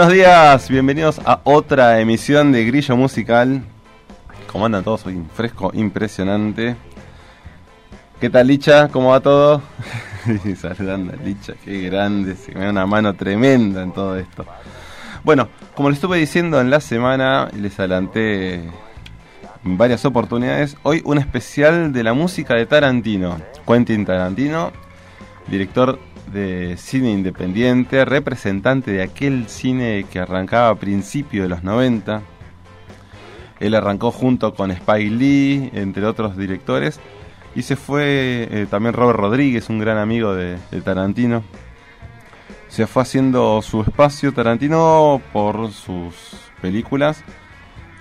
buenos días, bienvenidos a otra emisión de Grillo Musical. ¿Cómo andan todos? Hoy fresco, impresionante. ¿Qué tal Licha? ¿Cómo va todo? Saludando a Licha, qué grande, se me da una mano tremenda en todo esto. Bueno, como les estuve diciendo en la semana, les adelanté en varias oportunidades, hoy un especial de la música de Tarantino. Quentin Tarantino, director de cine independiente, representante de aquel cine que arrancaba a principios de los 90. Él arrancó junto con Spike Lee, entre otros directores, y se fue eh, también Robert Rodríguez, un gran amigo de, Tarantino. Se fue haciendo su espacio Tarantino por sus películas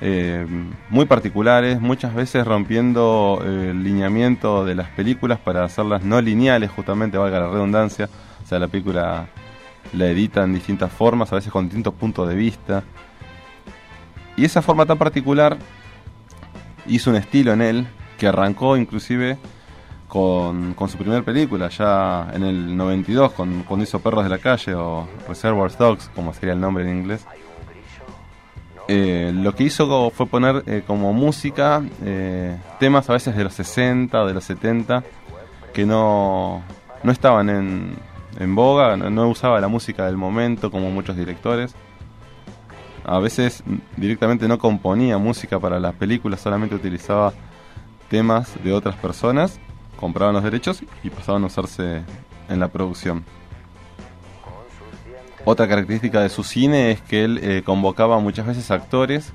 eh, muy particulares, muchas veces rompiendo eh, el lineamiento de las películas para hacerlas no lineales, justamente valga la redundancia. O sea, la película la edita en distintas formas, a veces con distintos puntos de vista. Y esa forma tan particular hizo un estilo en él que arrancó inclusive con, con su primera película, ya en el 92, con, cuando hizo Perros de la Calle o Reservoir Dogs, como sería el nombre en inglés. Eh, lo que hizo fue poner eh, como música eh, temas a veces de los 60 o de los 70 que no, no estaban en, en boga, no, usaba la música del momento como muchos directores. A veces directamente no componía música para las películas, solamente utilizaba temas de otras personas, compraban los derechos y pasaban a usarse en la producción. Otra característica de su cine es que él eh, convocaba muchas veces actores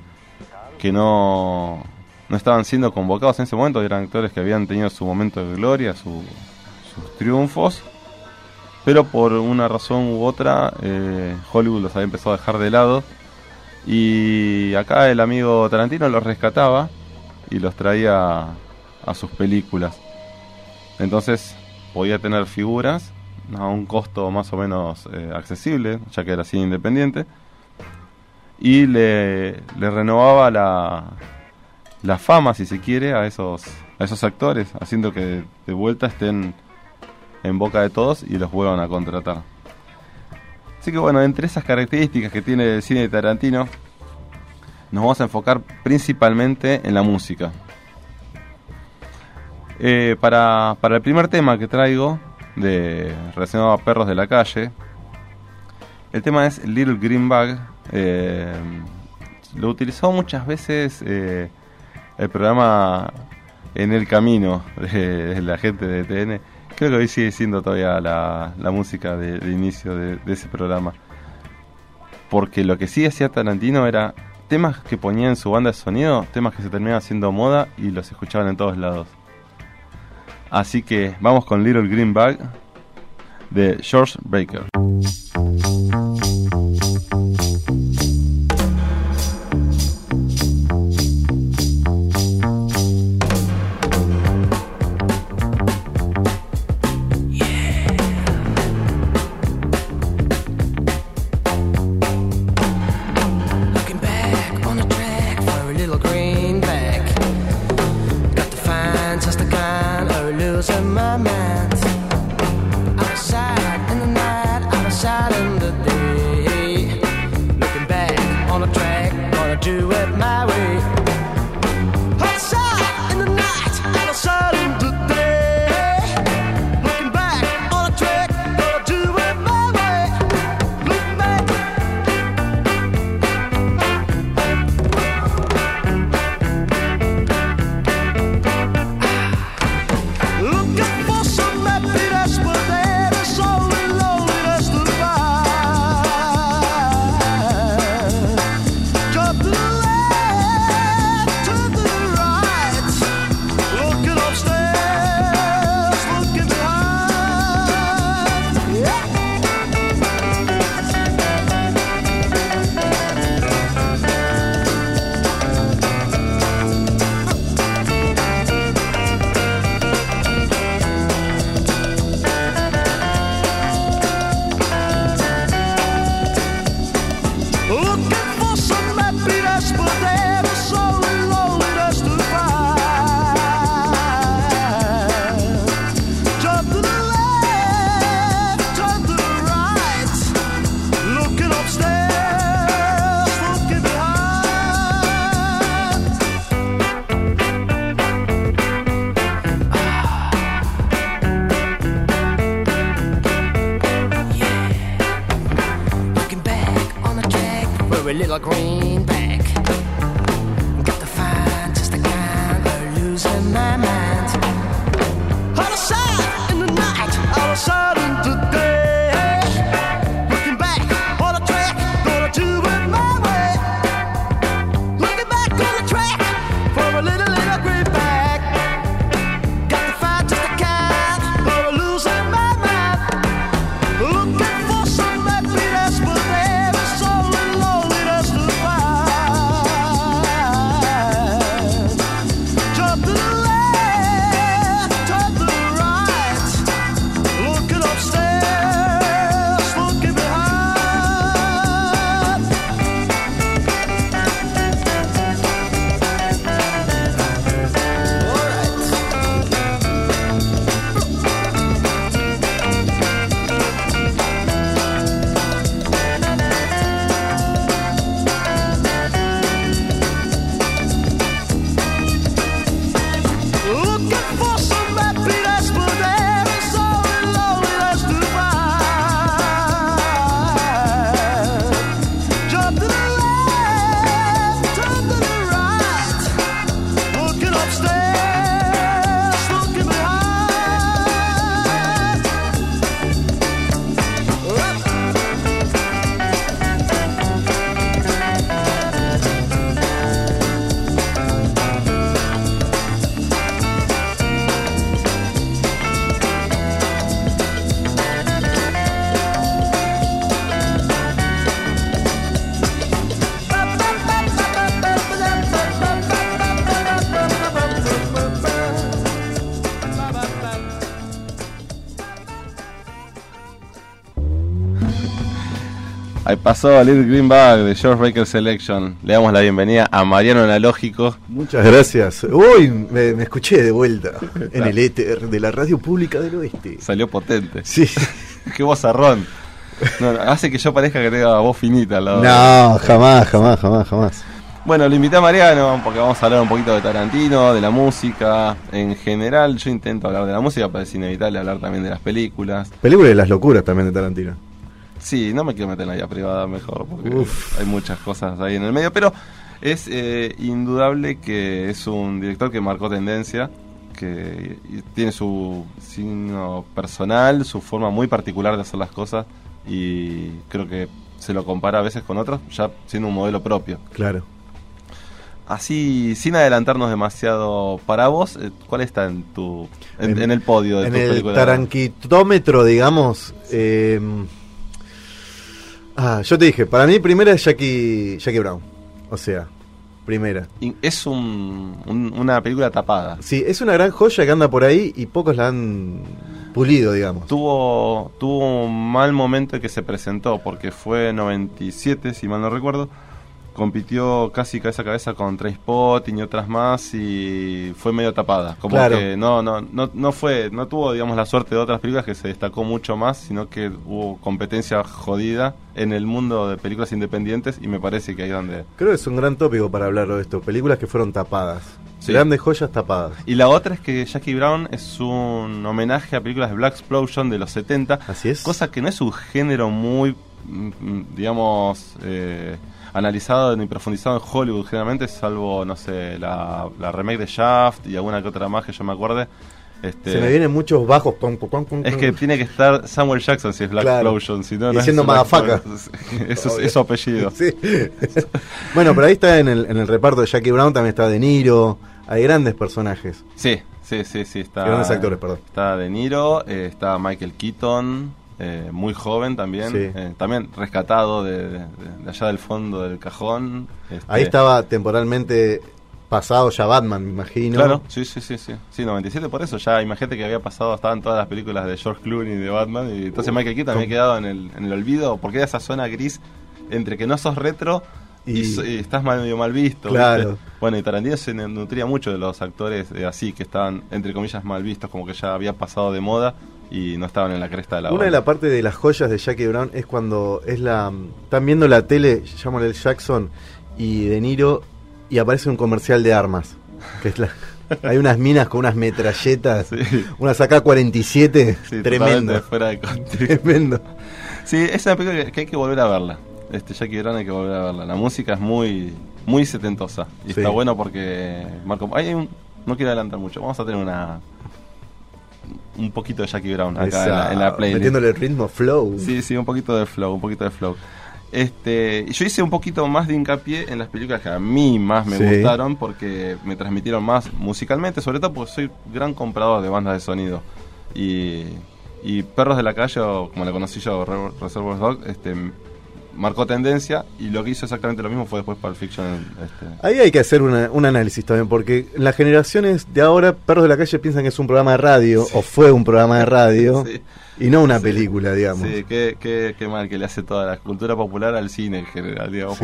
que no, no estaban siendo convocados en ese momento, eran actores que habían tenido su momento de gloria, su- sus triunfos, pero por una razón u otra eh, Hollywood los había empezado a dejar de lado y acá el amigo Tarantino los rescataba y los traía a sus películas. Entonces podía tener figuras a un costo más o menos eh, accesible, ya que era cine independiente, y le, le renovaba la, la fama, si se quiere, a esos, a esos actores, haciendo que de vuelta estén en boca de todos y los vuelvan a contratar. Así que bueno, entre esas características que tiene el cine de Tarantino, nos vamos a enfocar principalmente en la música. Eh, para, para el primer tema que traigo, de relacionado a perros de la calle, el tema es Little Green Bag. eh, lo utilizó muchas veces eh, el programa En el Camino de, de la gente de TN. Creo que hoy sigue siendo todavía la, la música de, inicio de, de ese programa. Porque lo que sí hacía Tarantino era temas que ponía en su banda de sonido, temas que se terminaban haciendo moda y los escuchaban en todos lados. Así que vamos con Little Green Bag de George Baker. Pasó Little Green Bag de George Baker Selection. Le damos la bienvenida a Mariano Analógico. Muchas gracias. Uy, me, me escuché de vuelta en el éter de la radio pública del oeste. Salió potente. Sí. Qué vozarrón. No, hace que yo parezca que tenga voz finita al lado. No, jamás, jamás, jamás, jamás. Bueno, lo invité a Mariano porque vamos a hablar un poquito de Tarantino, de la música. En general, yo intento hablar de la música, pero es inevitable hablar también de las películas. Película de las locuras también de Tarantino. Sí, no me quiero meter en la vida privada mejor, porque Uf. hay muchas cosas ahí en el medio, pero es eh, indudable que es un director que marcó tendencia, que tiene su signo personal, su forma muy particular de hacer las cosas, y creo que se lo compara a veces con otros, ya siendo un modelo propio. Claro. Así, sin adelantarnos demasiado para vos, eh, ¿cuál está en tu en, En- en el podio de En tu el película? taranquitómetro, digamos. eh, ah, yo te dije, para mí primera es Jackie, Jackie Brown. O sea, primera. Y Es un- un- una película tapada. Sí, es una gran joya que anda por ahí y pocos la han pulido, digamos. tuvo tuvo un mal momento en que se presentó porque fue 97 si mal no recuerdo compitió casi cabeza a cabeza con Trainspotting y otras más y fue medio tapada como Claro. que no no no no fue no tuvo digamos la suerte de otras películas que se destacó mucho más sino que hubo competencia jodida en el mundo de películas independientes y me parece que ahí donde Creo que es un gran tópico para hablar de esto. Películas que fueron tapadas. Sí. Grandes joyas tapadas. y la otra es que Jackie Brown es un homenaje a películas de Black Explosion de los 70 Así es. Cosa que no es un género muy, mm, mm, digamos, eh, analizado ni profundizado en Hollywood generalmente, salvo, no sé, la, la remake de Shaft y alguna que otra más que yo me acuerde. Este, Se me vienen muchos bajos. pum, pum, pum, pum, es que tiene que estar Samuel Jackson si es Black Claro. Explosion, si no, Y no es. Eso es, es su apellido. Sí. bueno, pero ahí está en el, en el reparto de Jackie Brown, también está De Niro. Hay grandes personajes. Sí, sí, sí, sí. Está, Grandes actores, perdón. Está De Niro, eh, está Michael Keaton, eh, muy joven también. Sí. eh, también rescatado de, de- de allá del fondo del cajón. este, Ahí estaba temporalmente pasado ya Batman, me imagino. Claro, sí, sí, sí, sí. Sí, 97 por eso. Ya imagínate que había pasado, estaban todas las películas de George Clooney de Batman. Y entonces Michael Keaton había quedado en el, en el olvido porque era esa zona gris entre que no sos retro y, Y- so- y estás medio mal visto. Claro. ¿viste? Bueno, y Tarantino se nutría mucho de los actores eh, así, que estaban, entre comillas, mal vistos, como que ya había pasado de moda y no estaban en la cresta de la Una de las partes de las joyas de Jackie Brown es cuando es la están viendo la tele, Samuel L. Jackson y De Niro y aparece un comercial de armas. Que es la- hay unas minas con unas metralletas, Sí. unas AK-47, Sí, tremendo. fuera de. Tremendo. Sí, es una película que, que hay que volver a verla. Este, Jackie Brown hay que volver a verla. La música es muy, muy setentosa. Y Sí. está bueno porque Marco. Hay un, no quiero adelantar mucho. Vamos a tener una. Un poquito de Jackie Brown acá en la, en la playlist. Metiéndole el ritmo flow. Sí, sí, un poquito de flow, un poquito de flow. Este, yo hice un poquito más de hincapié en las películas que a mí más me Sí. gustaron porque me transmitieron más musicalmente, sobre todo porque soy gran comprador de bandas de sonido. Y, y Perros de la Calle, o como la conocí yo, Re- Reservoir Dog, este, marcó tendencia y lo que hizo exactamente lo mismo fue después Pulp Fiction. Este, Ahí hay que hacer una- un análisis también, porque las generaciones de ahora, Perros de la Calle piensan que es un programa de radio, o fue un programa de radio, Sí. y no una película, digamos. Sí, qué, qué, qué mal que le hace toda la cultura popular al cine en general, digamos.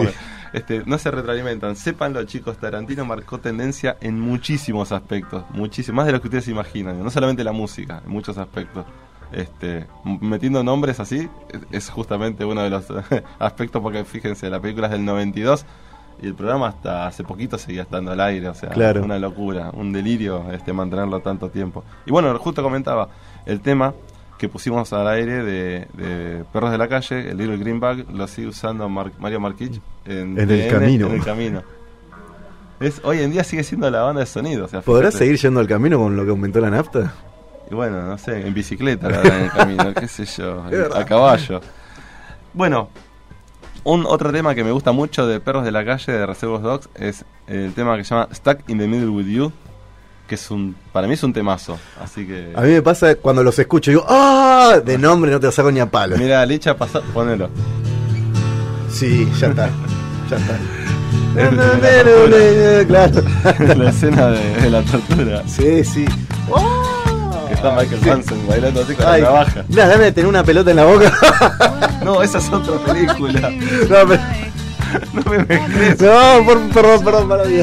Este, no se retroalimentan. Sépanlo, chicos, Tarantino marcó tendencia en muchísimos aspectos, muchísimos, más de lo que ustedes imaginan, no solamente la música, en muchos aspectos. Este, metiendo nombres así es- es justamente uno de los aspectos porque fíjense, la película es del 92 y el programa hasta hace poquito seguía estando al aire, o sea, Claro. una locura, un delirio este mantenerlo tanto tiempo. Y bueno, justo comentaba el tema que pusimos al aire de, de Perros de la Calle, el Little Greenback, lo sigue usando Mar- Mario Marquich en, En el camino. En el camino. Es, hoy en día sigue siendo la banda de sonido. O sea, ¿Podrás seguir yendo al camino con lo que aumentó la nafta? Y bueno, no sé, en bicicleta, la verdad, en el camino, qué sé yo, a caballo. Bueno, un otro tema que me gusta mucho de Perros de la Calle, de Reservoir Dogs, es el tema que se llama Stuck in the Middle with You, que es un, para mí es un temazo, así que... A mí me pasa cuando los escucho, digo, ¡ah! De nombre no te lo saco ni a palo. Mira, Licha, pasa, ponelo. Sí, ya está. Ya está. Es claro. la escena de, de la tortura. Sí, sí. Que está Michael Manson bailando así con Ay, la navaja. mirá, dame de tener una pelota en la boca. No, esa es otra película. no, pero- No me mezcles. no, por- perdón, perdón, para mí.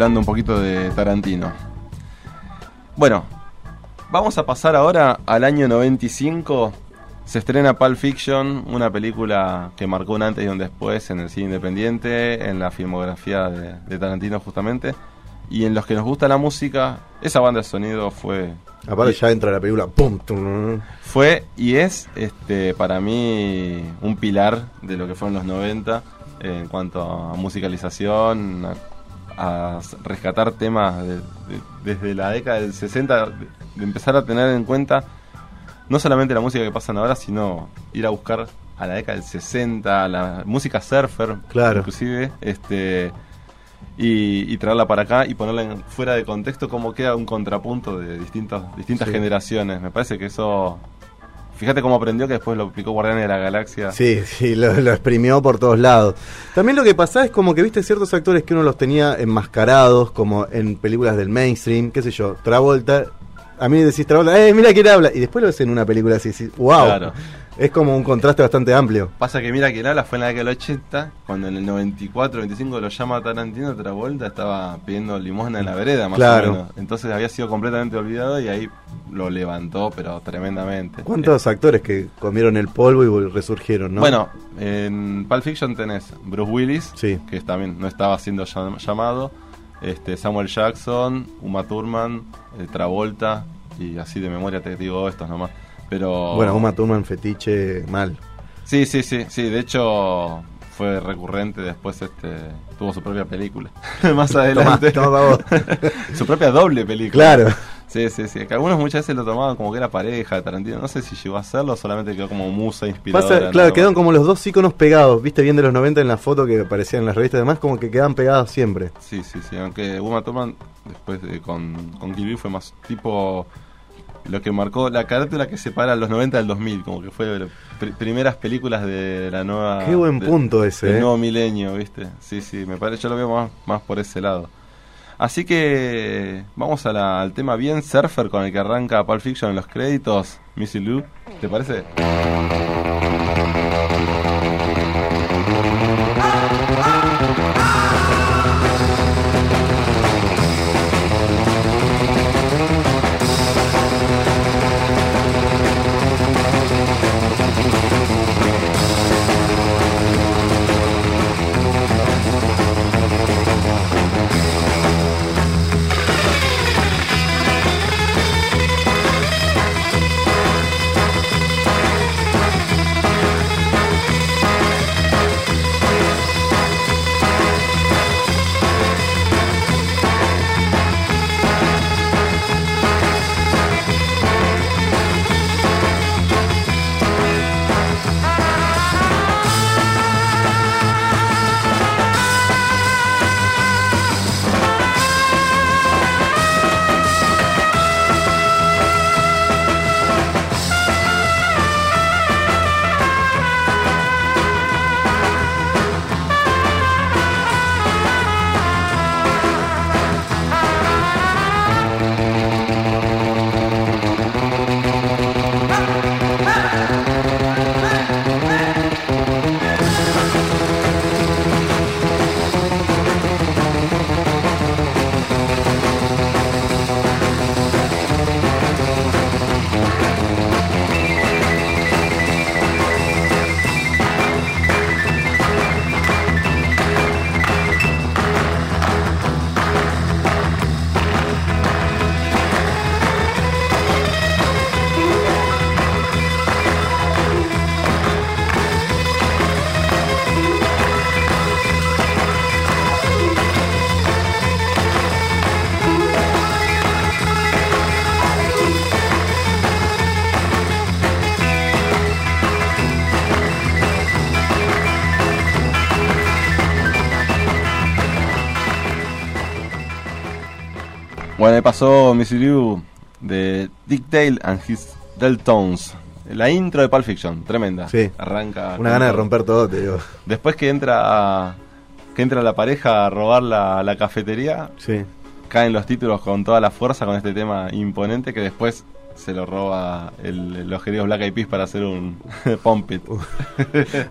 hablando un poquito de Tarantino. Bueno, vamos a pasar ahora al año 95. Se estrena Pulp Fiction, una película que marcó un antes y un después en el cine independiente, en la filmografía de, de Tarantino justamente. Y en los que nos gusta la música, esa banda de sonido fue Aparte ya entra la película, pum, tum, fue y es este para mí un pilar de lo que fueron los 90 en cuanto a musicalización, a, a rescatar temas de- de- desde la década del 60, de, de empezar a tener en cuenta no solamente la música que pasan ahora, sino ir a buscar a la década del 60, la música surfer, Claro. inclusive, este y, y traerla para acá y ponerla en- fuera de contexto como queda un contrapunto de distintas distintas Sí. generaciones. Me parece que eso fíjate cómo aprendió que después lo aplicó Guardianes de la Galaxia. Sí, sí, lo, lo exprimió por todos lados. También lo que pasa es como que viste ciertos actores que uno los tenía enmascarados, como en películas del mainstream, qué sé yo, Travolta. A mí decís Travolta, ¡eh, mira quién habla! Y después lo ves en una película así, así ¡wow! Claro. Es como un contraste bastante amplio. Pasa que mira que habla fue en la década del 80, cuando en el 94, 25 lo llama Tarantino, otra vuelta estaba pidiendo limosna en la vereda, más Claro. o menos. Entonces había sido completamente olvidado y ahí lo levantó, pero tremendamente. ¿Cuántos actores que comieron el polvo y resurgieron, no? Bueno, en Pulp Fiction tenés Bruce Willis, Sí. que también no estaba siendo llam- llamado, este Samuel Jackson, Uma Thurman, eh, Travolta, y así de memoria te digo estos nomás. Pero Bueno, Uma Thurman fetiche mal. Sí, sí, sí, sí, de hecho fue recurrente después este tuvo su propia película más adelante vos. su propia doble película Claro. sí sí sí que algunos muchas veces lo tomaban como que era pareja de Tarantino no sé si llegó a hacerlo solamente quedó como musa inspiradora Pasa, claro, quedaron como los dos iconos pegados, viste bien de los 90 en la foto que aparecían en las revistas y demás, como que quedaban pegados siempre. sí sí sí aunque Uma Thurman después de, con con Kill Bill fue más tipo lo que marcó la carátula que separa los 90 del 2000 como que fue de las pr- primeras películas de la nueva Qué buen de- punto ese, del eh. nuevo milenio, ¿viste? Sí, sí, me parece, yo lo veo más, más por ese lado. Así que vamos a la- al tema bien surfer con el que arranca Pulp Fiction en los créditos, Missy Lou, ¿te parece? Pasó Missy Lou de Dick Dale and His Deltones. La intro de Pulp Fiction, tremenda. Sí. Arranca. Una gana de romper todo, te digo. Después que entra que entra la pareja a robar la, la cafetería, Sí. caen los títulos con toda la fuerza con este tema imponente que después se lo roba el- los queridos Black Eyed Peas para hacer un Pump It.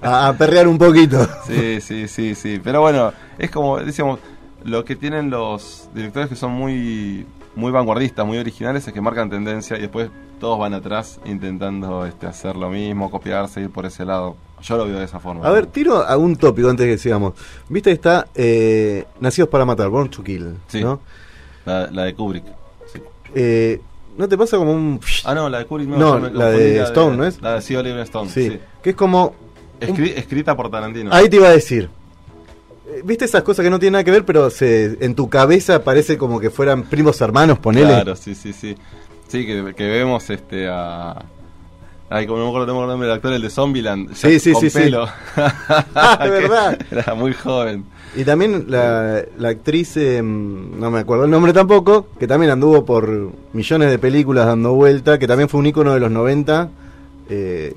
A perrear un poquito. Sí, sí, sí, sí. Pero bueno, es como decíamos, lo que tienen los directores que son muy muy vanguardistas, muy originales, es que marcan tendencia y después todos van atrás intentando este, hacer lo mismo, copiarse, ir por ese lado. Yo lo veo de esa forma. A ver, tiro a un tópico antes que sigamos. Viste que está eh, Nacidos para Matar, Born to Kill, Sí. ¿no? La, la de Kubrick. sí. Eh, ¿No te pasa como un... Ah, no, la de Kubrick no. No, la de Stone, ¿no es? La de sí, Oliver Stone. sí, sí. que es como... Escri- escrita por Tarantino. Ahí te iba a decir. Eh, ¿Viste esas cosas que no tienen nada que ver, pero se, en tu cabeza parece como que fueran primos hermanos, ponele? Claro, sí, sí, sí. Sí, que, que vemos este a. Ay, como no me acuerdo, no me acuerdo el nombre del actor, el de Zombieland. ya Sí, sí, con sí, sí. pelo. Ah, de verdad. Era muy joven. Y también la, la actriz, eh, no me acuerdo el nombre tampoco, que también anduvo por millones de películas dando vuelta, que también fue un ícono de los 90. eh,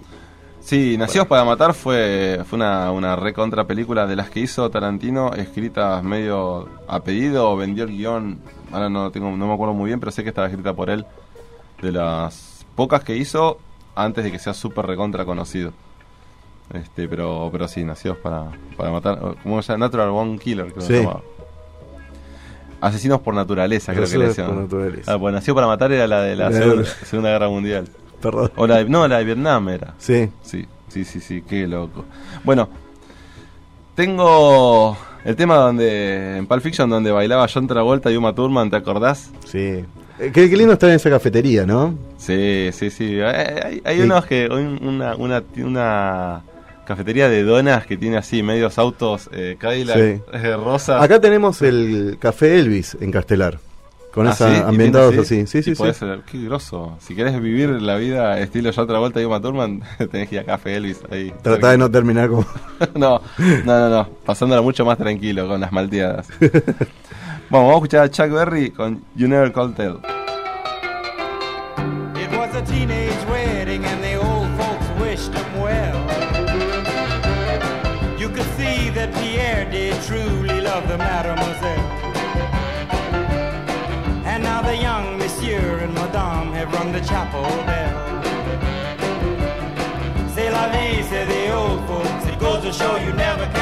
Sí, Nacidos para Matar fue, fue una, una recontra película de las que hizo Tarantino, escritas medio a pedido, o vendió el guion, ahora no, tengo, no me acuerdo muy bien, pero sé que estaba escrita por él, de las pocas que hizo antes de que sea súper recontra conocido. Este, pero, pero sí, Nacidos para, para Matar, o ¿cómo se llama? Natural Born Killer, creo que Sí. se llamaba. Asesinos por naturaleza, creo que le decían. por naturaleza. Ah, pues Nacido para Matar era la de la La de- segunda, Segunda Guerra Mundial. Perdón. O la de, no, la de Vietnam era. Sí. Sí, sí, sí, sí, qué loco. Bueno, tengo el tema donde en Pulp Fiction donde bailaba John Travolta y Uma Thurman, ¿te acordás? Sí. Eh, Qué, qué lindo estar en esa cafetería, ¿no? Sí, sí, sí. Hay, hay- Sí. unos que un- una, una, una cafetería de donas que tiene así medios autos eh, Cadillac Sí. eh, rosas. Acá tenemos el Café Elvis en Castelar. Con Ah, esa ¿sí? ¿Y ambientados tiene así. Sí, sí, sí. ser- qué grosso. Si querés vivir la vida estilo John Travolta y Uma Thurman, tenés que ir a Café Elvis ahí. Tratá de no terminar como. no, no, no, no. Pasándola mucho más tranquilo con las malteadas. Bueno, vamos a escuchar a Chuck Berry con You Never Call Tell. It was a teenage wedding and the old folks wished him well. Chapel bell. C'est la vie, say the old folks. It goes to show you never can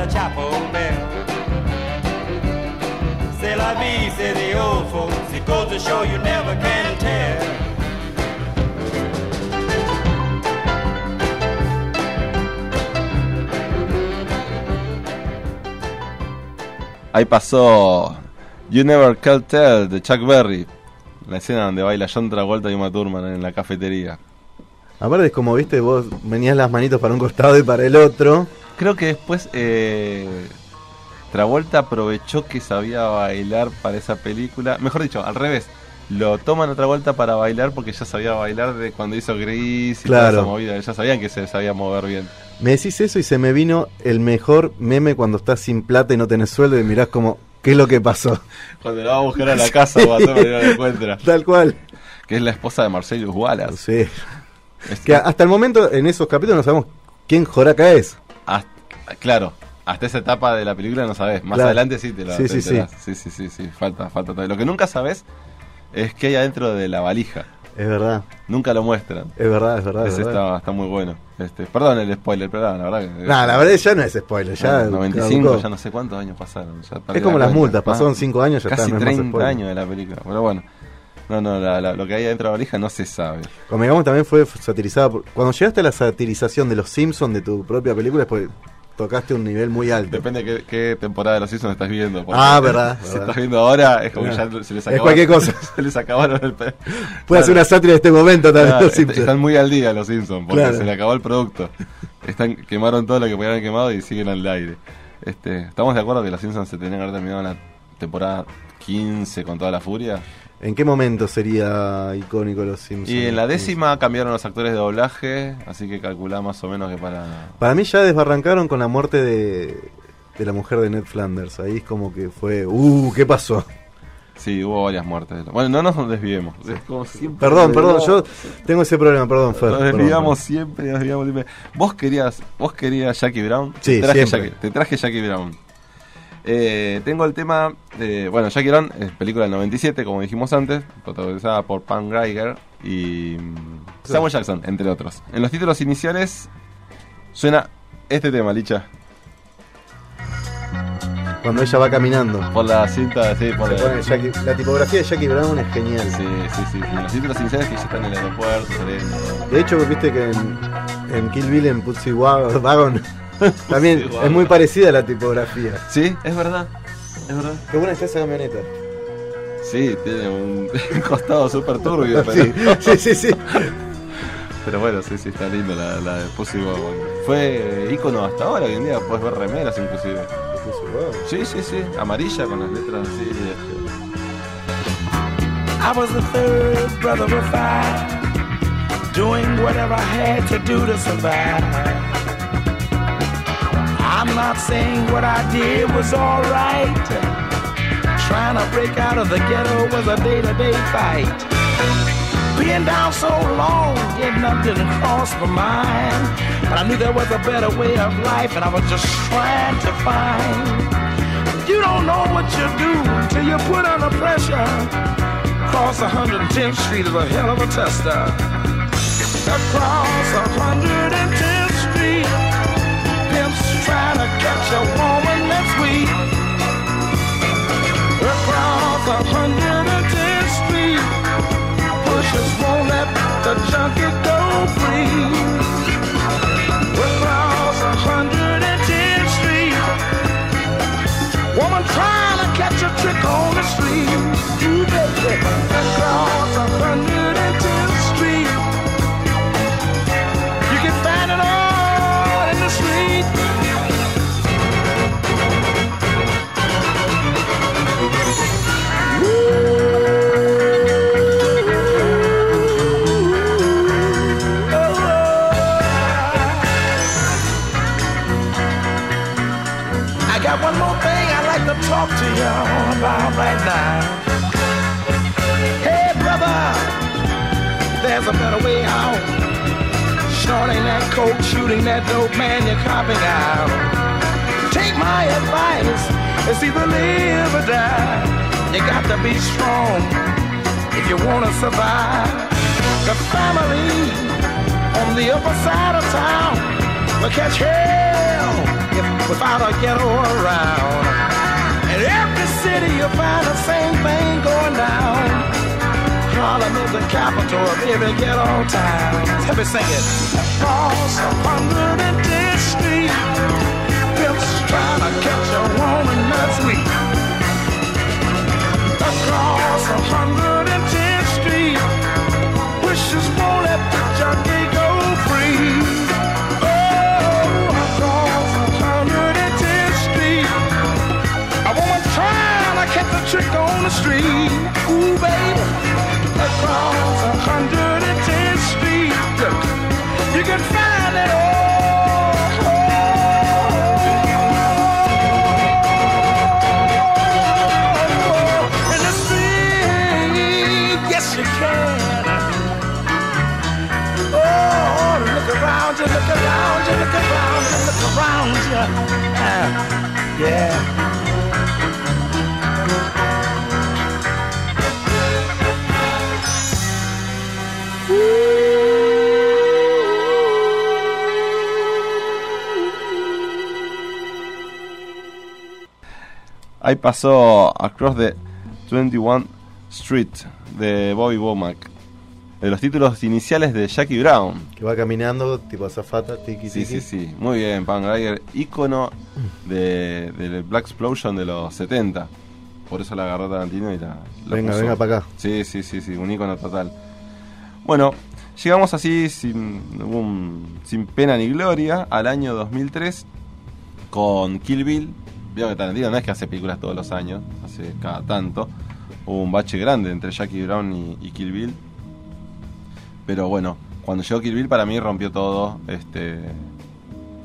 The chapel bell. C'est la vie, say the old folks. It goes to show you never can tell. Ahí pasó You Never Can Tell de Chuck Berry. La escena donde baila John Travolta y Uma Thurman en la cafetería. Aparte es como, viste, vos venías las manitos para un costado y para el otro. Creo que después eh, Travolta aprovechó que sabía bailar para esa película. Mejor dicho, al revés. lo toman otra vuelta para bailar porque ya sabía bailar de cuando hizo Gris y Claro. toda esa movida. Ya sabían que se sabía mover bien. Me decís eso y se me vino el mejor meme cuando estás sin plata y no tenés sueldo y mirás como, ¿qué es lo que pasó? Cuando la va a buscar a la casa, Guatón, y no la encuentra. Tal cual. Que es la esposa de Marcellus Wallace. Sí. Es- Que hasta el momento en esos capítulos no sabemos quién Joraca es. Hasta- claro, hasta esa etapa de la película no sabes. Más Claro. adelante sí te la Sí, sí, sí. sí, sí, sí, sí, Falta, falta todavía. Lo que nunca sabes es qué hay adentro de la valija. Es verdad, Nunca lo muestran. es verdad, es verdad. es verdad. está, está muy bueno. Este, perdón el spoiler, pero la verdad que. Nah, la verdad ya no es spoiler, ya. 95, caducó. ya no sé cuántos años pasaron. ya Es como la las multas, pasaron Ah, 5 años, ya Casi está, no es más 30 spoiler. años de la película. Pero bueno, no, no, la- la- lo que hay adentro de la valija no se sabe. Convengamos también fue satirizada. por- Cuando llegaste a la satirización de los Simpsons de tu propia película, es porque tocaste un nivel muy alto. Depende de qué, qué temporada de los Simpsons estás viendo. Ah, verdad, Si verdad. estás viendo ahora, es como que Claro. ya se les Es acabaron. cualquier cosa. se les acabaron el Puede hacer una sátira de este momento también Claro, los est- Simpsons. Están muy al día los Simpsons, porque Claro. se le acabó el producto. Están, quemaron todo lo que podían haber quemado y siguen al aire. Este, ¿Estamos de acuerdo que los Simpsons se tenían que haber terminado en la temporada 15 con toda la furia? ¿En qué momento sería icónico los Simpsons? Y en la décima cambiaron los actores de doblaje, así que calculá más o menos que para... Para mí ya desbarrancaron con la muerte de, de la mujer de Ned Flanders. Ahí es como que fue, uh, ¿qué pasó? Sí, hubo varias muertes. Bueno, no nos desviemos. Es como siempre. Perdón, perdón, No. yo tengo ese problema, perdón, Fer. Nos desviamos perdón. siempre, nos desviamos siempre. ¿Vos querías, vos querías Jackie Brown? Sí, te traje, siempre. Jackie, te traje Jackie Brown. Eh, tengo el tema de. Bueno, Jackie Brown es película del 97, como dijimos antes, protagonizada por Pam Griger y mm, Samuel Jackson, entre otros. En los títulos iniciales suena este tema, Licha. Cuando ella va caminando. Por la cinta, sí, por Se la. Jackie- la tipografía de Jackie Brown es genial. Sí, sí, sí, sí. En los títulos iniciales que ya están en el aeropuerto, saliendo. De hecho, viste que en, en Kill Bill, en Pussy Wa- Wagon, también es muy parecida la tipografía. Sí, es verdad. Es verdad. Qué buena está esa camioneta. Sí, tiene un, costado súper turbio, pero, Sí, sí, sí, sí. pero bueno, sí, sí, está lindo la, la de Pussy Wagon. Fue ícono hasta ahora, hoy en día puedes ver remeras inclusive. Sí, sí, sí, amarilla con las letras así. este. I was the third brother of five, doing whatever I had to do to survive. I'm not saying what I did was alright. Trying to break out of the ghetto was a day to day fight. Being down so long, getting up didn't cross my mind. But I knew there was a better way of life, and I was just trying to find. You don't know what you do till you put under pressure. Cross 110th Street is a hell of a tester. Across 110th Coke, shooting that dope, man, you're copping out. Take my advice, it's either live or die. You got to be strong if you want to survive. The family on the upper side of town will catch hell if without a ghetto around. In every city you'll find the same thing going down. Harlem is the capital of every ghetto town. Let me sing it. Across 110th Street, pimps trying to catch a woman that's weak. Across 110th Street, wishes won't let the junkie go free. Oh, across 110th Street, a woman trying to catch a trick on the street. Ooh, baby, Ahí pasó Across the 21 Street de Bobby Womack. De los títulos iniciales de Jackie Brown. Que va caminando, tipo azafata, tiki Sí, tiki. sí, sí. Muy bien, Punk Rider. Ícono de, del Black Explosion de los 70. Por eso la agarró Tarantino y la, la Venga, puso. venga para acá. Sí, sí, sí, sí. Un ícono total. Bueno, llegamos así sin, un- sin pena ni gloria al año 2003 con Kill Bill. Veo que Tarantino no es que hace películas todos los años, hace cada tanto. Hubo un bache grande entre Jackie Brown y, y Kill Bill. Pero bueno, cuando llegó Kill Bill para mí rompió todo. Este,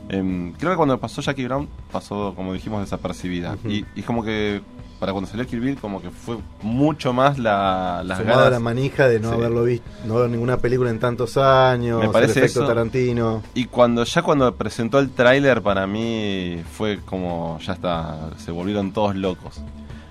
em, creo que cuando pasó Jackie Brown pasó, como dijimos, desapercibida. Y, y como que para cuando salió Kill Bill como que fue mucho más la, las Fumaba ganas. la manija de no Sí. haberlo visto, no ver ninguna película en tantos años, Me parece el efecto eso. Tarantino. Y cuando ya cuando presentó el tráiler para mí fue como ya está, se volvieron todos locos.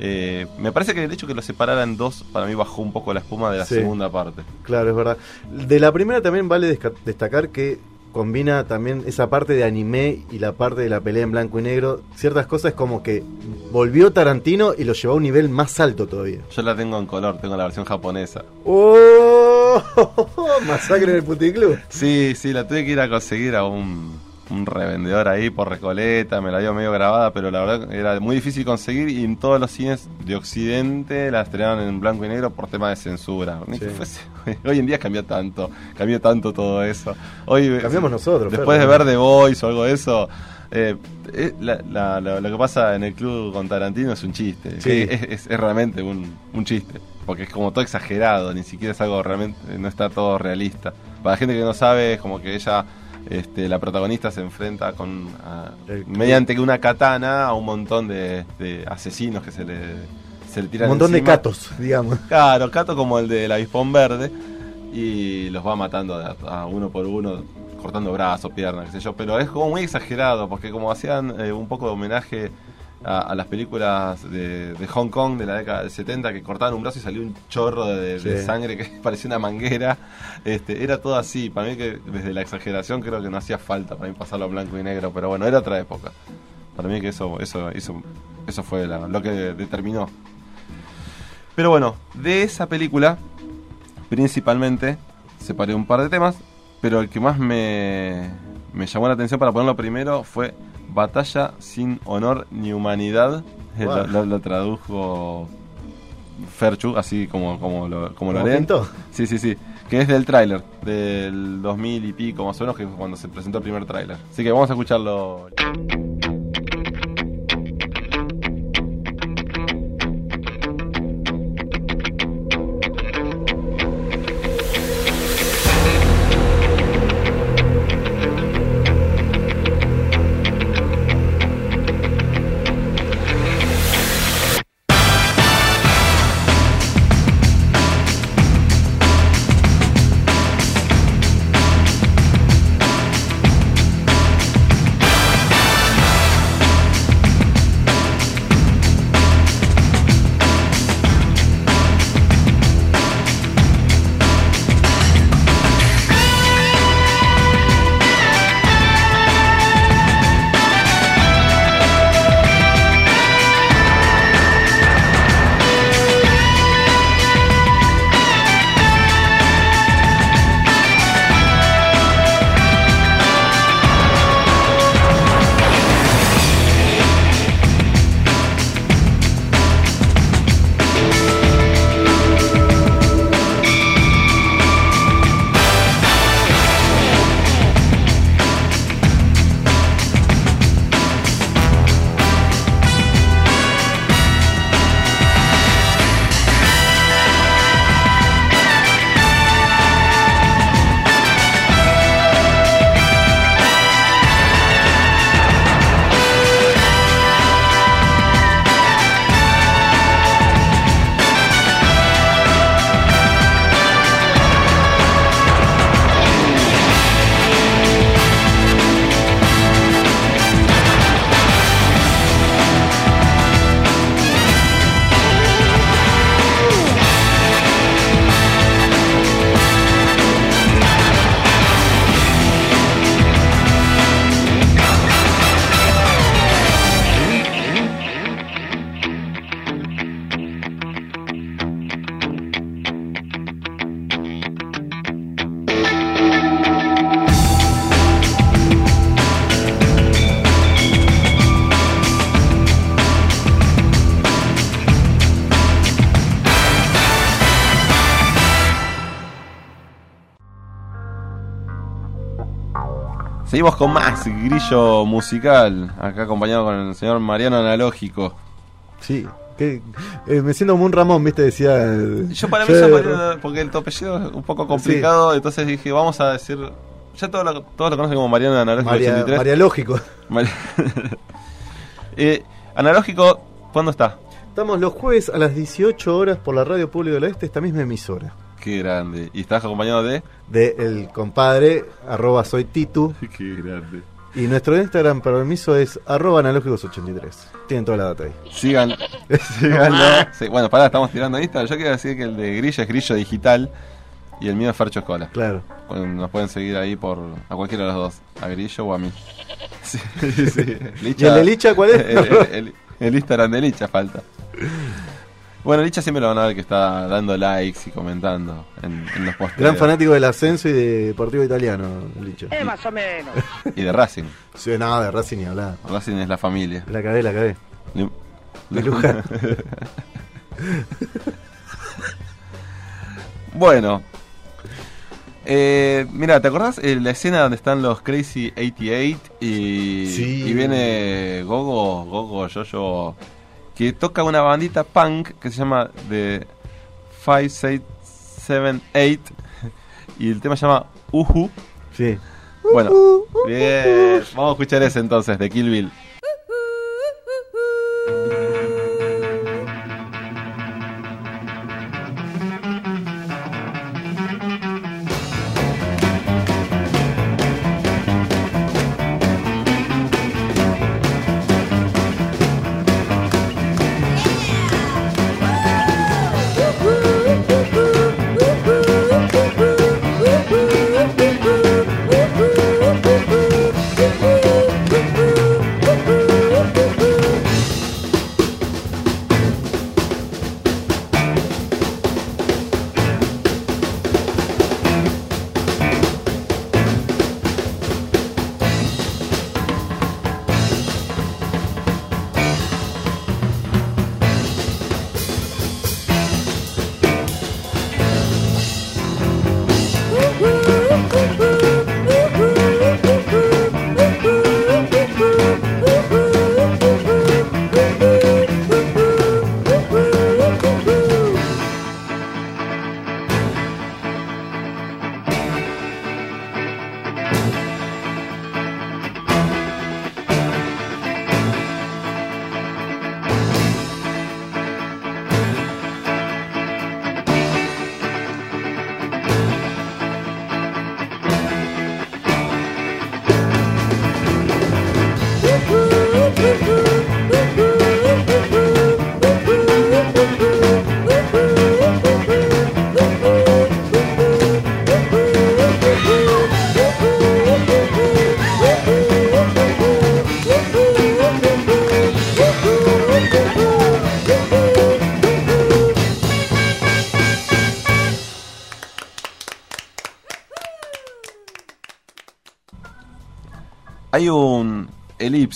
Eh, me parece que el hecho que lo separaran dos para mí bajó un poco la espuma de la Sí. segunda parte. Claro, es verdad. De la primera también vale destacar que combina también esa parte de anime y la parte de la pelea en blanco y negro. Ciertas cosas como que volvió Tarantino y lo llevó a un nivel más alto todavía. Yo la tengo en color, tengo la versión japonesa. ¡Oh! Masacre en el puticlub. Sí, sí, la tuve que ir a conseguir a un, un revendedor ahí por Recoleta, me la dio medio grabada, pero la verdad era muy difícil conseguir y en todos los cines de Occidente la estrenaron en blanco y negro por tema de censura. Ni que Sí. fuese- hoy en día cambió tanto, cambió tanto todo eso. Hoy Cambiamos nosotros, Después de ver The Voice o algo de eso, eh, eh, la- la- la- lo que pasa en el club con Tarantino es un chiste. Sí. Es, es- es realmente un, un chiste. Porque es como todo exagerado, ni siquiera es algo realmente, no está todo realista. Para la gente que no sabe, es como que ella, este, la protagonista se enfrenta con, a- mediante una katana a un montón de, de asesinos que se le, se le tiran Un montón de catos, digamos. Claro, Cato como el del avispón verde y los va matando a, a uno por uno, cortando brazos, piernas, qué sé yo. Pero es como muy exagerado, porque como hacían eh, un poco de homenaje a, a las películas de, de Hong Kong de la década del 70, que cortaban un brazo y salió un chorro de, sangre que parecía una manguera. Este, era todo así. Para mí que desde la exageración creo que no hacía falta para mí pasarlo a blanco y negro, pero bueno, era otra época. Para mí que eso, eso, eso, eso fue la- lo que determinó. Pero bueno, de esa película, principalmente, separé un par de temas, pero el que más me, me llamó la atención para ponerlo primero fue Batalla sin honor ni humanidad. Eh, Wow. Lo, lo- lo tradujo Ferchu, así como, como lo, como lo ¿Como leen. Sí, sí, sí. Que es del tráiler, del 2000 y pico más o menos, que fue cuando se presentó el primer tráiler. Así que vamos a escucharlo. Seguimos con más grillo musical, acá acompañado con el señor Mariano Analógico. Sí. que- eh, me siento como un Ramón, ¿viste? Decía. eh, Yo para mí yo- ya Mariano, porque el apellido es un poco complicado, entonces dije, vamos a decir, ya todos lo, todos lo conocen como Mariano Analógico María, 83. María Lógico. Mari- Eh, analógico, ¿cuándo está? Estamos los jueves a las 18 horas por la Radio Pública del Oeste, esta misma emisora. Qué grande. ¿Y estás acompañado de? De el compadre, arroba soy Titu. Qué grande. Y nuestro Instagram permiso es arroba analógicos83. Tienen toda la data ahí. Sigan, síganlo. Sí, bueno, pará, estamos tirando Instagram. Yo quiero decir que el de Grilla es Grillo Digital y el mío es Fercho Escola. Claro. Nos pueden seguir ahí por a cualquiera de los dos, a Grillo o a mí. Sí, sí. ¿Y el de Licha cuál es? El, el- el Instagram de Licha falta. Bueno, Licha siempre lo van a ver que está dando likes y comentando en, en los posts. Gran fanático del ascenso y de Deportivo Italiano, Licho. más o menos. Y de Racing. Sí, nada de Racing ni hablar. Racing es la familia. La cagué, la cagué. Lu- De Luján. Bueno. Eh, mira, ¿te acordás eh, la escena donde están los Crazy 88 y, Sí. y viene Gogo, Gogo, Jojo, que toca una bandita punk que se llama The 5678 y el tema se llama Uhu. Sí. Bueno, bien, vamos a escuchar ese entonces de Kill Bill.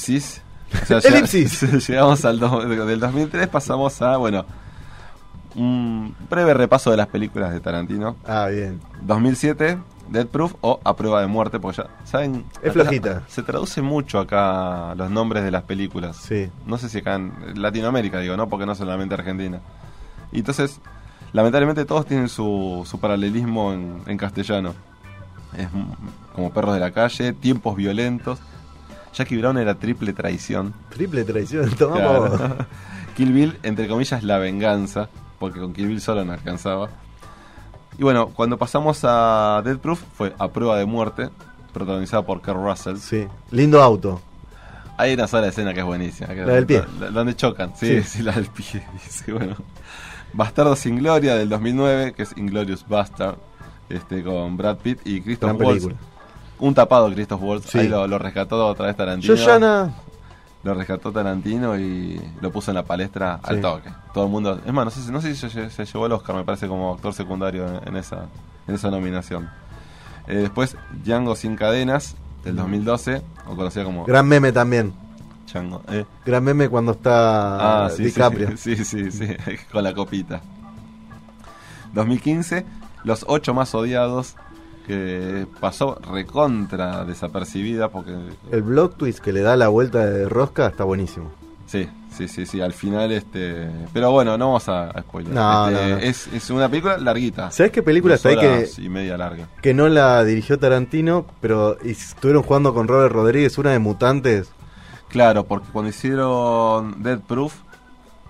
Elipsis. O sea, Elipsis. Llegamos al do- del 2003, pasamos a, bueno, un breve repaso de las películas de Tarantino. Ah, bien. 2007, Dead Proof o A Prueba de Muerte, porque ya, ¿saben? Es flojita. Se traduce mucho acá los nombres de las películas. Sí. No sé si acá en Latinoamérica, digo, ¿no? Porque no solamente Argentina. Y entonces, lamentablemente todos tienen su, su paralelismo en, en castellano. Es como Perros de la Calle, Tiempos Violentos. Jackie Brown era Triple Traición. Triple traición. Tomamos. Claro. Kill Bill, entre comillas, La Venganza, porque con Kill Bill solo no alcanzaba. Y bueno, cuando pasamos a Dead Proof fue A Prueba de Muerte, protagonizada por Kurt Russell. Sí. Lindo auto. Hay una sola escena que es buenísima. que- La del pie. la- donde chocan, sí, sí, Sí. la del pie. dice, bueno. Bastardo sin Gloria del 2009, que es Inglorious Bastard, este, con Brad Pitt y Christoph Gran Waltz. película. Un tapado Christoph Waltz, Sí. ahí lo, lo rescató otra vez Tarantino. Yoyana. Lo rescató Tarantino y lo puso en la palestra al toque. Todo el mundo. Es más, no sé, si- no sé si se, se llevó el Oscar, me parece, como actor secundario en, en esa, en esa nominación. Eh, después, Django sin cadenas, del 2012, o conocida como Gran meme también. Django. eh. Gran meme cuando está Ah, sí, DiCaprio. sí, sí, sí, sí, con la copita. 2015, Los ocho más odiados, que pasó recontra desapercibida porque El blog twist que le da la vuelta de rosca está buenísimo. sí, sí, sí, sí, al final este, pero bueno, no vamos a, a spoiler. No, Este, no, no. Es, es una película larguita. ¿Sabes qué película está ahí que, y media larga. que no la dirigió Tarantino, pero estuvieron jugando con Robert Rodríguez, una de Mutantes? Claro, porque cuando hicieron Dead Proof,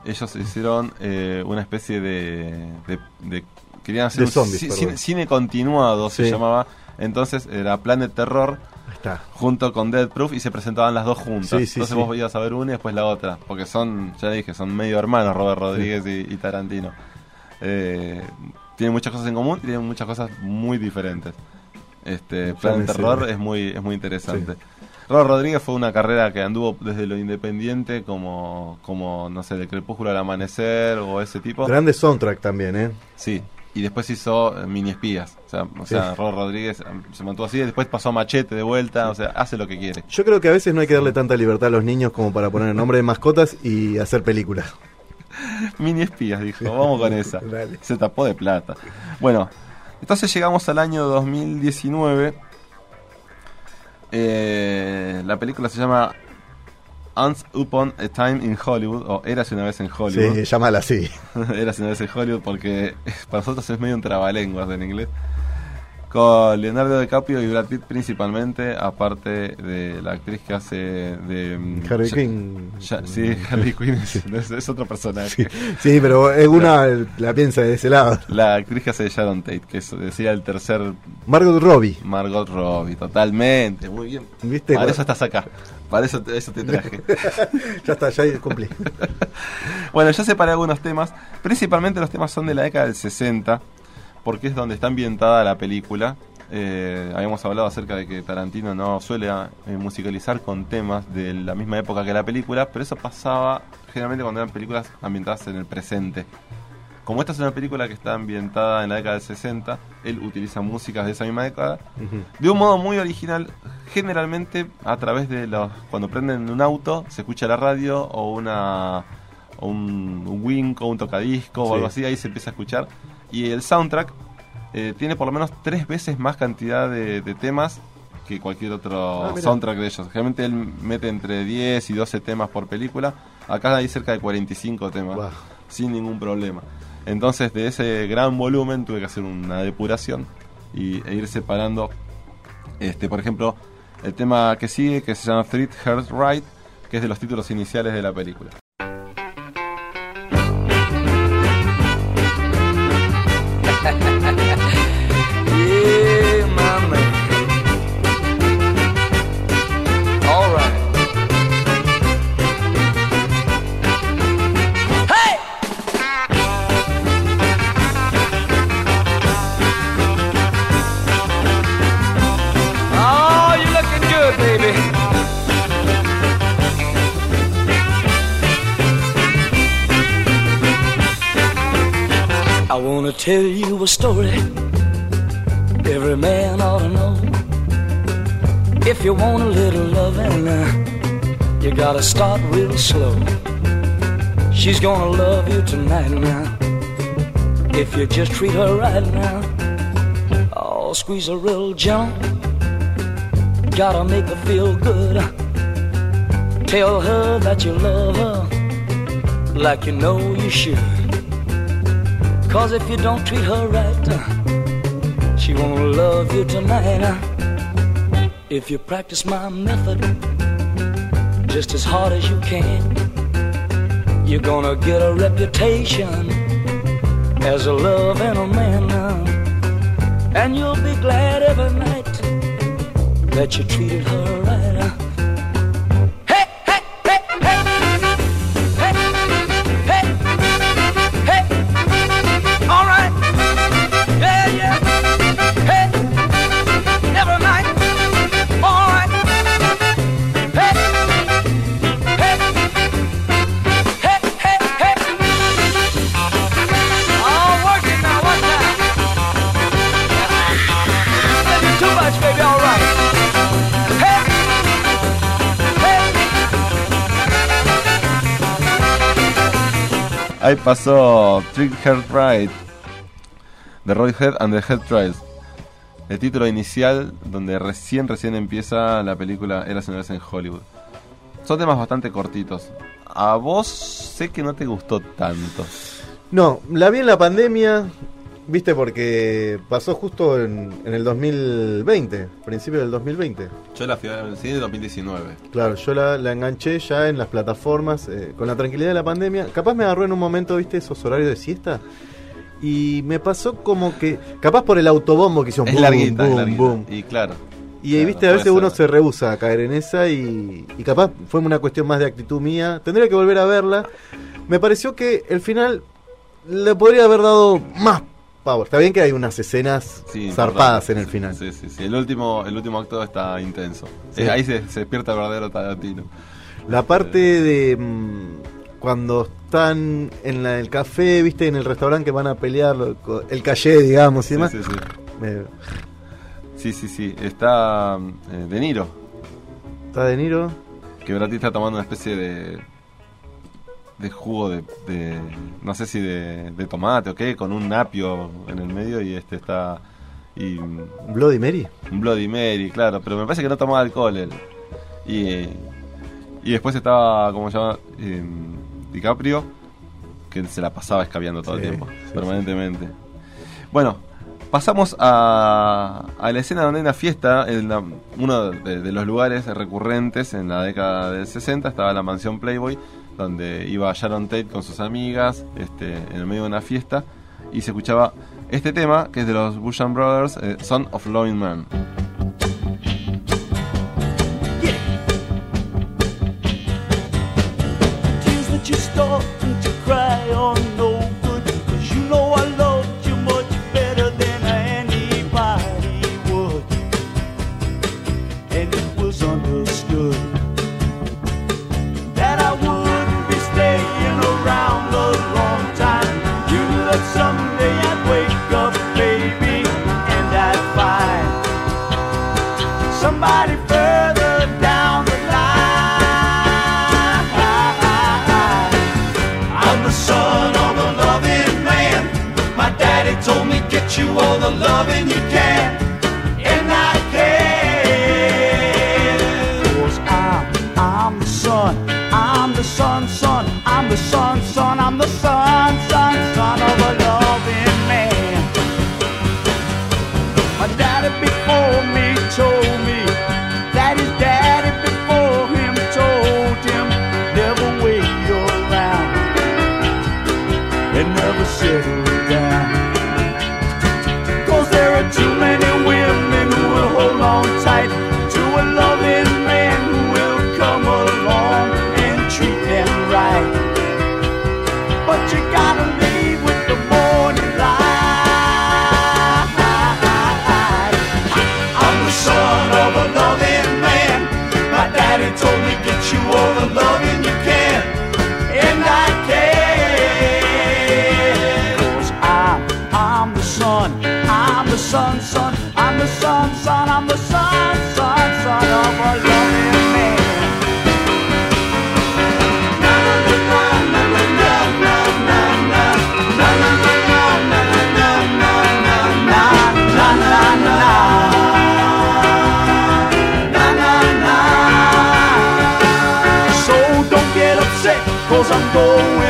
ellos hicieron eh, una especie de, de, de- querían hacer De un zombies, cine, cine continuado se llamaba. Entonces era Planet Terror está. junto con Dead Proof y se presentaban las dos juntas. Sí, sí, Entonces sí. vos ibas a ver una y después la otra. Porque son, ya dije, son medio hermanos Robert Rodríguez y, y Tarantino. Eh, tienen muchas cosas en común y tienen muchas cosas muy diferentes. Este, Planet me Terror es muy, es muy interesante. Robert Rodríguez fue una carrera que anduvo desde lo independiente como, como no sé, de Crepúsculo al Amanecer o ese tipo. Grande soundtrack también, ¿eh? Sí, y después hizo eh, Mini Espías. O sea, o sea Sí. Robert Rodríguez eh, se mantuvo así, y después pasó Machete de vuelta, o sea, hace lo que quiere. Yo creo que a veces no hay que darle tanta libertad a los niños como para poner el nombre de mascotas y hacer películas. Mini Espías, dijo, vamos con esa. Dale. Se tapó de plata. Bueno, entonces llegamos al año 2019. Eh, la película se llama Once Upon a Time in Hollywood, o Érase una vez en Hollywood. Sí, llámala así. Érase una vez en Hollywood porque para nosotros es medio un trabalenguas en inglés. Con Leonardo DiCaprio y Brad Pitt principalmente, aparte de la actriz que hace de... mm, Harley Ya- Quinn. sí, Harley Quinn es, es- es otro personaje. Sí, sí, pero es una la piensa de ese lado. La actriz que hace de Sharon Tate, que es, decía el tercer Margot Robbie. Margot Robbie, totalmente, muy bien. ¿Viste? Para eso estás acá, para eso te, eso te traje. ya está, ya cumplí. bueno, ya separé algunos temas, principalmente los temas son de la década del 60, porque es donde está ambientada la película. Eh, habíamos hablado acerca de que Tarantino no suele eh, musicalizar con temas de la misma época que la película, pero eso pasaba generalmente cuando eran películas ambientadas en el presente. Como esta es una película que está ambientada en la década del 60, él utiliza músicas de esa misma década de un modo muy original, generalmente a través de los cuando prenden un auto se escucha la radio o una o un, un wink o un tocadisco Sí. o algo así, ahí se empieza a escuchar y el soundtrack eh, tiene por lo menos tres veces más cantidad de, de temas que cualquier otro Ah, soundtrack de ellos. Generalmente él mete entre 10 y 12 temas por película, acá hay cerca de 45 temas sin ningún problema. Entonces, de ese gran volumen tuve que hacer una depuración y, e ir separando, este, por ejemplo, el tema que sigue, que se llama Threat Heart Right, que es de los títulos iniciales de la película. Wanna tell you a story every man ought to know. If you want a little loving, uh, you gotta start real slow. She's gonna love you tonight now. If you just treat her right now. Oh, squeeze her real gentle. Gotta make her feel good. Tell her that you love her like you know you should. Cause if you don't treat her right, she won't love you tonight. If you practice my method just as hard as you can, you're gonna get a reputation as a love and a man. And you'll be glad every night that you treated her Ahí pasó Trick Heart Right de Roy Head and the Head Trials. el título inicial donde recién, recién empieza la película Eras una vez en Hollywood. Son temas bastante cortitos. A vos sé que no te gustó tanto. No, la vi en la pandemia, viste, porque pasó justo en, en el 2020, principio del 2020. Yo la fui a ver en el cine en 2019. Claro, yo la, la enganché ya en las plataformas, eh, con la tranquilidad de la pandemia. Capaz me agarró en un momento, viste, esos horarios de siesta. Y me pasó como que, capaz por el autobombo que hicieron, Es boom, larguita, es boom, larguita. boom. Y claro. Y Claro, viste, a veces uno se rehúsa a caer en esa y, y capaz fue una cuestión más de actitud mía. Tendría que volver a verla. Me pareció que el final le podría haber dado más power. Está bien que hay unas escenas Sí, zarpadas en el final. Sí, sí, sí. El último, el último acto está intenso. Sí. Eh, ahí se, se despierta el verdadero Tarantino. La parte de mm, cuando están en la- el café, viste, en el restaurante que van a pelear, el calle, digamos, y Sí, demás. sí, sí. Me- Sí, sí, sí. Está eh, De Niro, está De Niro. que Brad Pitt está tomando una especie de de jugo de, de- no sé si de, de tomate o qué, con un apio en el medio y este está y Bloody Mary. un Bloody Mary, claro, pero me parece que no tomaba alcohol él. Y, y después estaba, ¿cómo se llama? Eh, DiCaprio, que se la pasaba escabeando todo Sí, el tiempo, sí, permanentemente. Bueno, pasamos a, a la escena donde hay una fiesta, en la- uno de, de los lugares recurrentes en la década del 60, estaba la mansión Playboy, donde iba Sharon Tate con sus amigas este, en el medio de una fiesta, y se escuchaba este tema, que es de los Bushan Brothers, eh, Son of Loving Man. Cause I'm going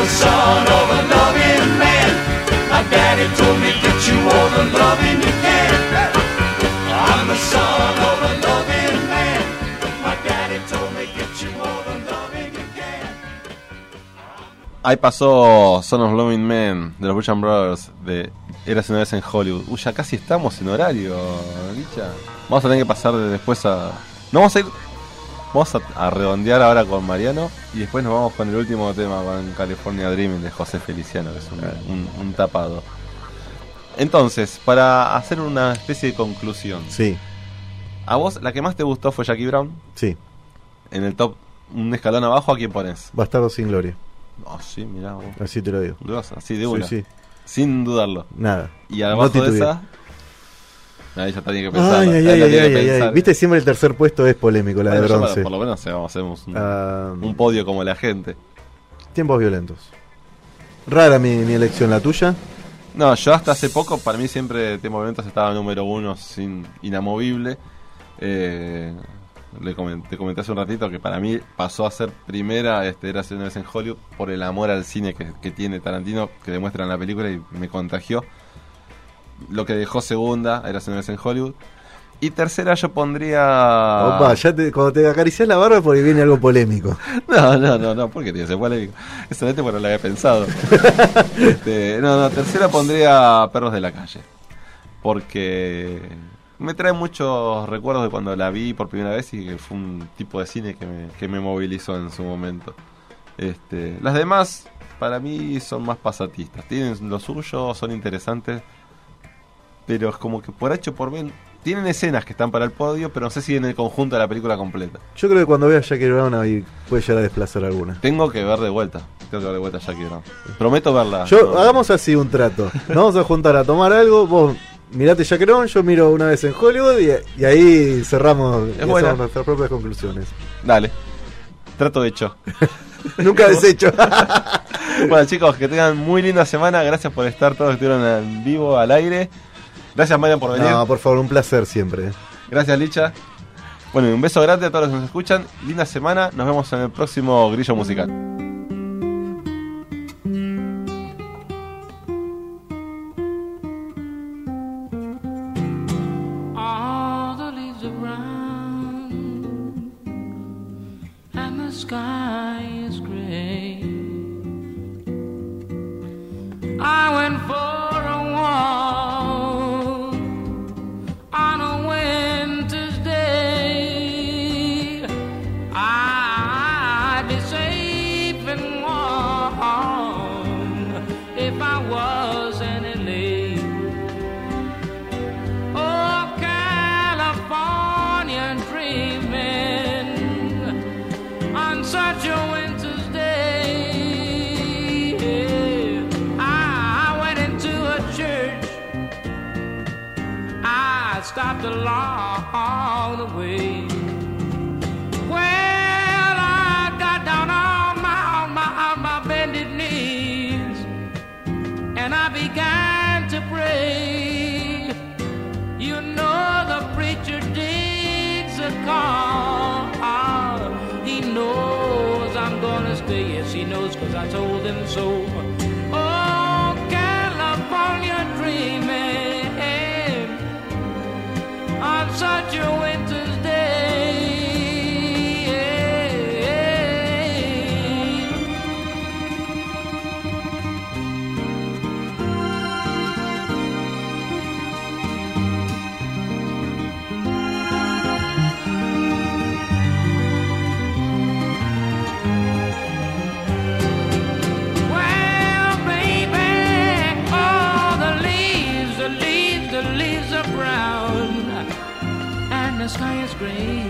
the son of a loving man. My daddy told me get you all the loving you can. I'm the son of a loving man. My daddy told me get you all the loving you can. Ahí pasó Son of Loving Men de los Bushan Brothers de Eras una vez en Hollywood. Uy, ya casi estamos en horario, Licha. Vamos a tener que pasar de después a. No vamos a ir. Vamos a, a redondear ahora con Mariano y después nos vamos con el último tema con California Dreaming de José Feliciano, que es un, un- un tapado. Entonces, para hacer una especie de conclusión, Sí. A vos, la que más te gustó fue Jackie Brown. Sí, En el top, un escalón abajo, ¿a quién pones? Bastardo sin gloria. Oh, sí, mirá vos. Así te lo digo. Grosa, sí, de Sí, una. sí. Sin dudarlo. Nada. Y abajo de titubeé. esa. Ahí ya tenía que pensar. Ay, ay, ay. Viste, siempre el tercer puesto es polémico, la de Bueno, yo, bronce. Por lo menos eh, hacemos un, Ah, un podio como la gente. Tiempos violentos. Rara mi, mi elección, la tuya. No, yo hasta hace poco, para mí siempre Tiempo de Ventas estaba número uno, sin inamovible. Eh, le comenté, te comenté hace un ratito que para mí pasó a ser primera, este, era una vez en Hollywood, por el amor al cine que, que tiene Tarantino, que demuestra en la película y me contagió. Lo que dejó segunda, era una vez en Hollywood. Y tercera yo pondría... Opa, ya te, cuando te acaricias la barba porque viene algo polémico. No, no, no, no, porque tiene que ser polémico. Excelente, pero lo había pensado. Este, no, no, tercera pondría Perros de la Calle. Porque me trae muchos recuerdos de cuando la vi por primera vez y que fue un tipo de cine que me, que me movilizó en su momento. Este, las demás, para mí, son más pasatistas. Tienen lo suyo, son interesantes, pero es como que por H por B tienen escenas que están para el podio, pero no sé si en el conjunto de la película completa. Yo creo que cuando veas Jackie Brown ahí puede llegar a desplazar alguna. Tengo que ver de vuelta. Tengo que ver de vuelta a Jackie Brown. Prometo verla. Yo, No, hagamos así un trato. Nos vamos a juntar a tomar algo. Vos mirate Jackie Brown, yo miro una vez en Hollywood y, y ahí cerramos y nuestras propias conclusiones. Dale. Trato hecho. Nunca deshecho. bueno, chicos, que tengan muy linda semana. Gracias por estar todos que estuvieron en vivo al aire. Gracias, Marian, por venir. no, por favor, un placer siempre. Gracias, Licha. Bueno, y un beso grande a todos los que nos escuchan. Linda semana. Nos vemos en el próximo Grillo Musical. If I was in LA. Oh, California dreaming on such a winter's day. I went into a church. I stopped along know them so. green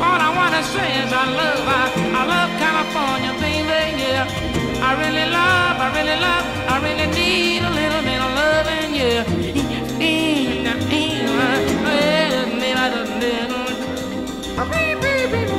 All I wanna say is I love, I, I love California, baby, yeah. I really love, I really love, I really need a little bit of loving, yeah. Baby, baby, baby.